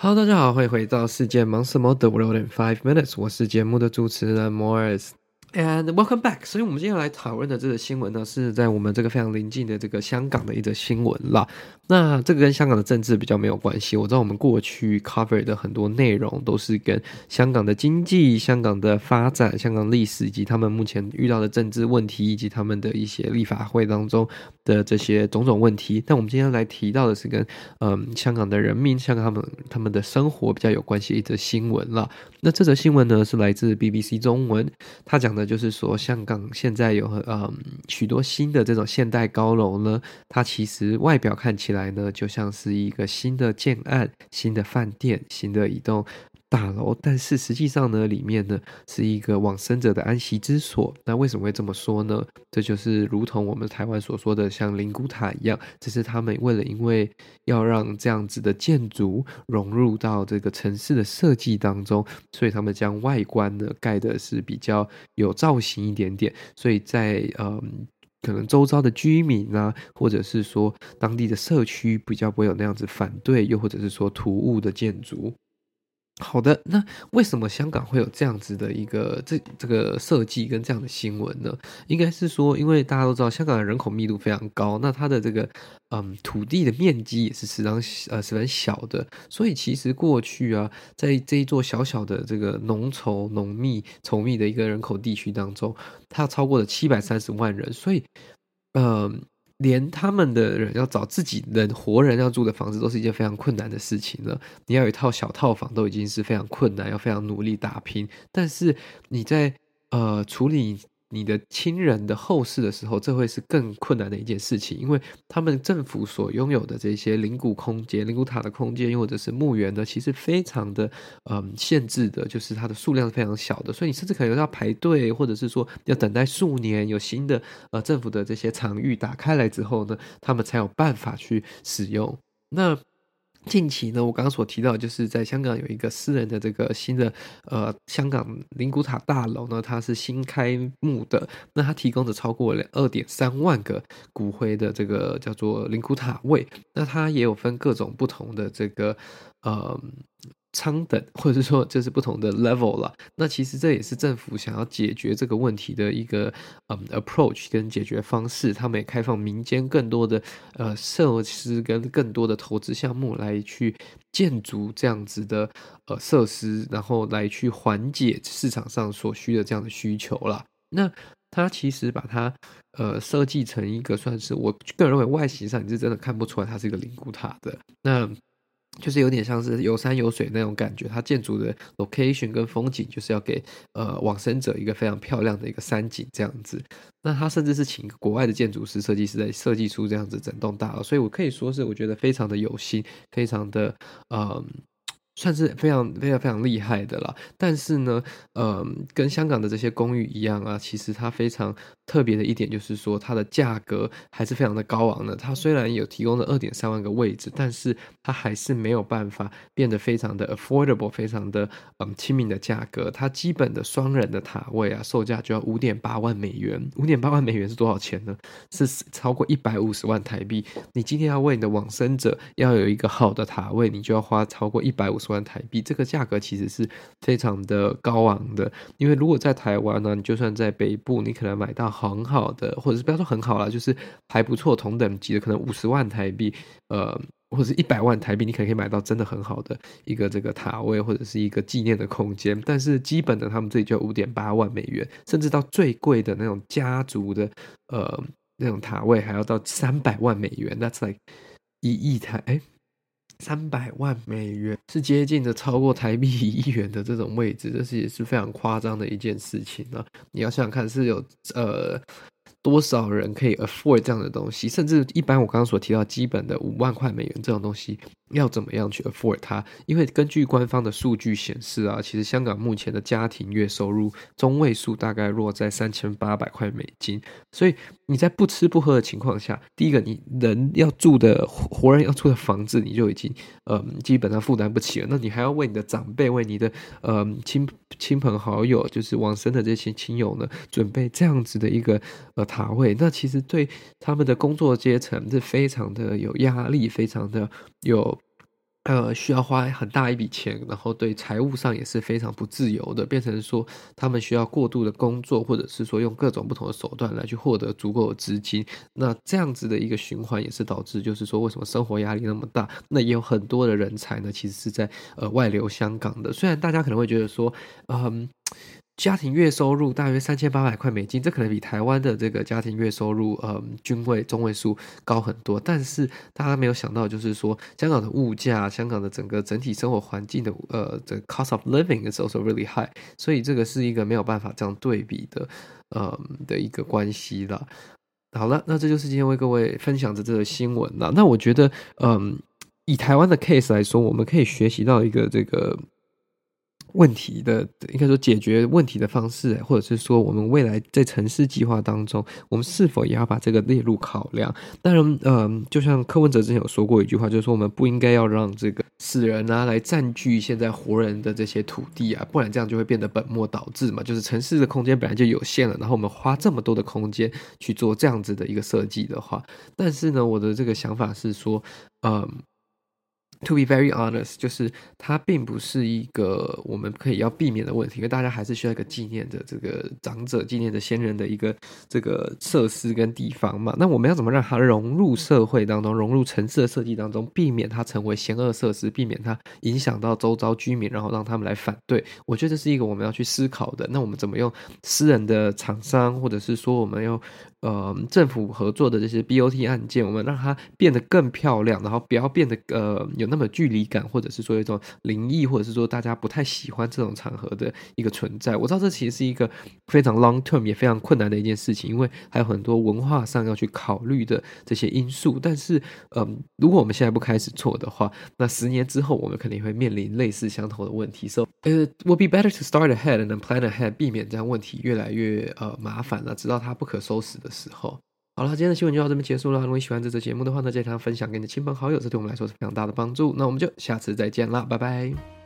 Hello，大家好，欢迎回到世界忙什么的 World in Five Minutes，我是节目的主持人 Morris。And welcome back。所以，我们今天来讨论的这个新闻呢，是在我们这个非常临近的这个香港的一则新闻啦。那这个跟香港的政治比较没有关系。我知道我们过去 cover 的很多内容都是跟香港的经济、香港的发展、香港历史以及他们目前遇到的政治问题，以及他们的一些立法会当中的这些种种问题。但我们今天来提到的是跟嗯香港的人民、香港他们他们的生活比较有关系的一则新闻了。那这则新闻呢，是来自 BBC 中文，它讲的就是说，香港现在有嗯许多新的这种现代高楼呢，它其实外表看起来呢，就像是一个新的建案、新的饭店、新的一栋。大楼，但是实际上呢，里面呢是一个往生者的安息之所。那为什么会这么说呢？这就是如同我们台湾所说的像灵骨塔一样，只是他们为了因为要让这样子的建筑融入到这个城市的设计当中，所以他们将外观呢盖的是比较有造型一点点。所以在嗯，可能周遭的居民啊，或者是说当地的社区比较不会有那样子反对，又或者是说突兀的建筑。好的，那为什么香港会有这样子的一个这这个设计跟这样的新闻呢？应该是说，因为大家都知道香港的人口密度非常高，那它的这个嗯土地的面积也是十分呃十分小的，所以其实过去啊，在这一座小小的这个浓稠浓密稠密的一个人口地区当中，它超过了七百三十万人，所以嗯。连他们的人要找自己人活人要住的房子都是一件非常困难的事情了。你要有一套小套房都已经是非常困难，要非常努力打拼。但是你在呃处理。你的亲人的后事的时候，这会是更困难的一件事情，因为他们政府所拥有的这些灵骨空间、灵骨塔的空间，又或者是墓园呢，其实非常的嗯限制的，就是它的数量是非常小的，所以你甚至可能要排队，或者是说要等待数年，有新的呃政府的这些场域打开来之后呢，他们才有办法去使用。那。近期呢，我刚刚所提到，就是在香港有一个私人的这个新的呃香港灵骨塔大楼呢，它是新开幕的，那它提供的超过二点三万个骨灰的这个叫做灵骨塔位，那它也有分各种不同的这个呃。舱等，或者是说这是不同的 level 了。那其实这也是政府想要解决这个问题的一个嗯 approach 跟解决方式。他们也开放民间更多的呃设施跟更多的投资项目来去建筑这样子的呃设施，然后来去缓解市场上所需的这样的需求了。那它其实把它呃设计成一个算是我个人认为外形上你是真的看不出来它是一个灵骨塔的。那就是有点像是有山有水那种感觉，它建筑的 location 跟风景就是要给呃往生者一个非常漂亮的一个山景这样子。那他甚至是请国外的建筑师设计师在设计出这样子整栋大楼，所以我可以说是我觉得非常的有心，非常的嗯。算是非常非常非常厉害的了，但是呢，呃，跟香港的这些公寓一样啊，其实它非常特别的一点就是说，它的价格还是非常的高昂的。它虽然有提供了二点三万个位置，但是它还是没有办法变得非常的 affordable，非常的嗯亲民的价格。它基本的双人的塔位啊，售价就要五点八万美元。五点八万美元是多少钱呢？是超过一百五十万台币。你今天要为你的往生者要有一个好的塔位，你就要花超过一百五十。万台币，这个价格其实是非常的高昂的。因为如果在台湾呢，你就算在北部，你可能买到很好的，或者是不要说很好啦，就是还不错同等级的，可能五十万台币，呃，或者一百万台币，你可能可以买到真的很好的一个这个塔位，或者是一个纪念的空间。但是基本的，他们这里就五点八万美元，甚至到最贵的那种家族的，呃，那种塔位还要到三百万美元，That's like 一亿台，哎。三百万美元是接近的超过台币一亿元的这种位置，这是也是非常夸张的一件事情啊。你要想想看，是有呃。多少人可以 afford 这样的东西？甚至一般我刚刚所提到基本的五万块美元这种东西，要怎么样去 afford 它？因为根据官方的数据显示啊，其实香港目前的家庭月收入中位数大概落在三千八百块美金。所以你在不吃不喝的情况下，第一个你人要住的活人要住的房子，你就已经嗯基本上负担不起了。那你还要为你的长辈、为你的嗯亲亲朋好友，就是往生的这些亲友呢，准备这样子的一个呃。塔位，那其实对他们的工作阶层是非常的有压力，非常的有呃，需要花很大一笔钱，然后对财务上也是非常不自由的，变成说他们需要过度的工作，或者是说用各种不同的手段来去获得足够的资金。那这样子的一个循环也是导致，就是说为什么生活压力那么大？那也有很多的人才呢，其实是在呃外流香港的。虽然大家可能会觉得说，嗯。家庭月收入大约三千八百块美金，这可能比台湾的这个家庭月收入，嗯，均位中位数高很多。但是大家没有想到，就是说香港的物价，香港的整个整体生活环境的，呃这 cost of living is also really high。所以这个是一个没有办法这样对比的，嗯，的一个关系了。好了，那这就是今天为各位分享的这个新闻了。那我觉得，嗯，以台湾的 case 来说，我们可以学习到一个这个。问题的应该说解决问题的方式，或者是说我们未来在城市计划当中，我们是否也要把这个列入考量？当然，嗯，就像柯文哲之前有说过一句话，就是说我们不应该要让这个死人啊来占据现在活人的这些土地啊，不然这样就会变得本末倒置嘛。就是城市的空间本来就有限了，然后我们花这么多的空间去做这样子的一个设计的话，但是呢，我的这个想法是说，嗯。To be very honest，就是它并不是一个我们可以要避免的问题，因为大家还是需要一个纪念的这个长者、纪念的先人的一个这个设施跟地方嘛。那我们要怎么让它融入社会当中，融入城市的设计当中，避免它成为嫌恶设施，避免它影响到周遭居民，然后让他们来反对？我觉得这是一个我们要去思考的。那我们怎么用私人的厂商，或者是说我们用呃政府合作的这些 BOT 案件，我们让它变得更漂亮，然后不要变得呃有。那么距离感，或者是说一种灵异，或者是说大家不太喜欢这种场合的一个存在。我知道这其实是一个非常 long term 也非常困难的一件事情，因为还有很多文化上要去考虑的这些因素。但是，嗯，如果我们现在不开始做的话，那十年之后我们肯定会面临类似相同的问题。So it will be better to start ahead and plan ahead，避免这样问题越来越呃麻烦了，直到它不可收拾的时候。好了，今天的新闻就到这边结束了。如果你喜欢这次节目的话呢，记得分享给你的亲朋好友，这对我们来说是非常大的帮助。那我们就下次再见啦，拜拜。